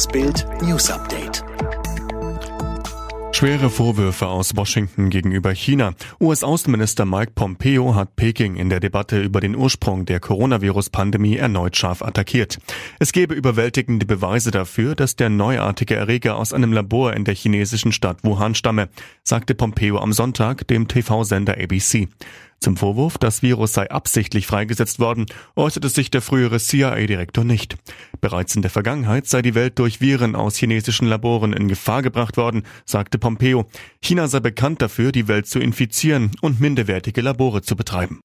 Das Bild News Update. Schwere Vorwürfe aus Washington gegenüber China. US-Außenminister Mike Pompeo hat Peking in der Debatte über den Ursprung der Coronavirus-Pandemie erneut scharf attackiert. Es gebe überwältigende Beweise dafür, dass der neuartige Erreger aus einem Labor in der chinesischen Stadt Wuhan stamme, sagte Pompeo am Sonntag dem TV-Sender ABC. Zum Vorwurf, das Virus sei absichtlich freigesetzt worden, äußerte sich der frühere CIA-Direktor nicht. Bereits in der Vergangenheit sei die Welt durch Viren aus chinesischen Laboren in Gefahr gebracht worden, sagte Pompeo. China sei bekannt dafür, die Welt zu infizieren und minderwertige Labore zu betreiben.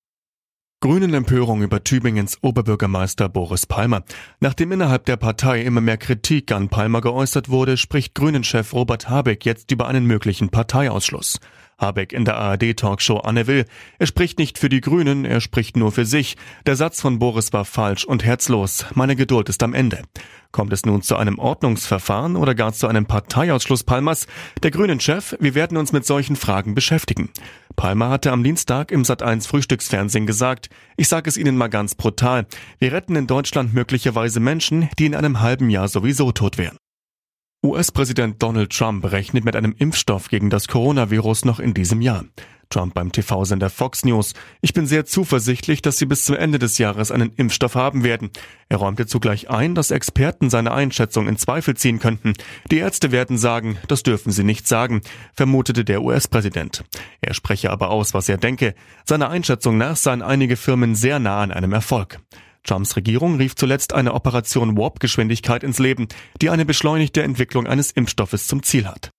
Grünen Empörung über Tübingens Oberbürgermeister Boris Palmer. Nachdem innerhalb der Partei immer mehr Kritik an Palmer geäußert wurde, spricht Grünen-Chef Robert Habeck jetzt über einen möglichen Parteiausschluss. Habeck in der ARD-Talkshow Anne Will. Er spricht nicht für die Grünen, er spricht nur für sich. Der Satz von Boris war falsch und herzlos. Meine Geduld ist am Ende. Kommt es nun zu einem Ordnungsverfahren oder gar zu einem Parteiausschluss Palmers? Der Grünen-Chef, wir werden uns mit solchen Fragen beschäftigen. Palmer hatte am Dienstag im Sat1 Frühstücksfernsehen gesagt, ich sage es Ihnen mal ganz brutal, wir retten in Deutschland möglicherweise Menschen, die in einem halben Jahr sowieso tot wären. US-Präsident Donald Trump rechnet mit einem Impfstoff gegen das Coronavirus noch in diesem Jahr. Trump beim TV-Sender Fox News. Ich bin sehr zuversichtlich, dass sie bis zum Ende des Jahres einen Impfstoff haben werden. Er räumte zugleich ein, dass Experten seine Einschätzung in Zweifel ziehen könnten. Die Ärzte werden sagen, das dürfen sie nicht sagen, vermutete der US-Präsident. Er spreche aber aus, was er denke. Seiner Einschätzung nach seien einige Firmen sehr nah an einem Erfolg. Trumps Regierung rief zuletzt eine Operation Warp-Geschwindigkeit ins Leben, die eine beschleunigte Entwicklung eines Impfstoffes zum Ziel hat.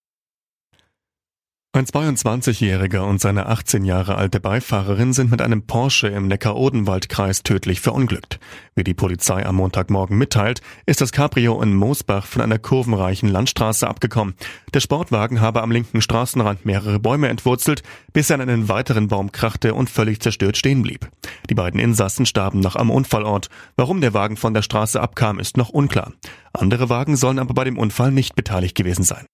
Ein 22-Jähriger und seine 18 Jahre alte Beifahrerin sind mit einem Porsche im Neckar-Odenwald-Kreis tödlich verunglückt. Wie die Polizei am Montagmorgen mitteilt, ist das Cabrio in Moosbach von einer kurvenreichen Landstraße abgekommen. Der Sportwagen habe am linken Straßenrand mehrere Bäume entwurzelt, bis er an einen weiteren Baum krachte und völlig zerstört stehen blieb. Die beiden Insassen starben noch am Unfallort. Warum der Wagen von der Straße abkam, ist noch unklar. Andere Wagen sollen aber bei dem Unfall nicht beteiligt gewesen sein.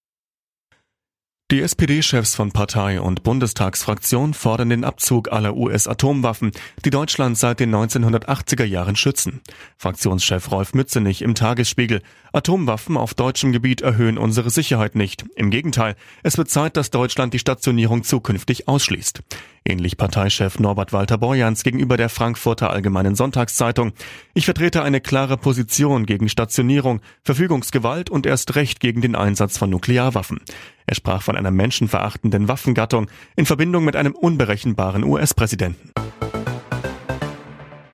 Die SPD-Chefs von Partei und Bundestagsfraktion fordern den Abzug aller US-Atomwaffen, die Deutschland seit den 1980er Jahren schützen. Fraktionschef Rolf Mützenich im Tagesspiegel. Atomwaffen auf deutschem Gebiet erhöhen unsere Sicherheit nicht. Im Gegenteil, es wird Zeit, dass Deutschland die Stationierung zukünftig ausschließt. Ähnlich Parteichef Norbert Walter Borjans gegenüber der Frankfurter Allgemeinen Sonntagszeitung. Ich vertrete eine klare Position gegen Stationierung, Verfügungsgewalt und erst recht gegen den Einsatz von Nuklearwaffen. Er sprach von einer menschenverachtenden Waffengattung in Verbindung mit einem unberechenbaren US-Präsidenten.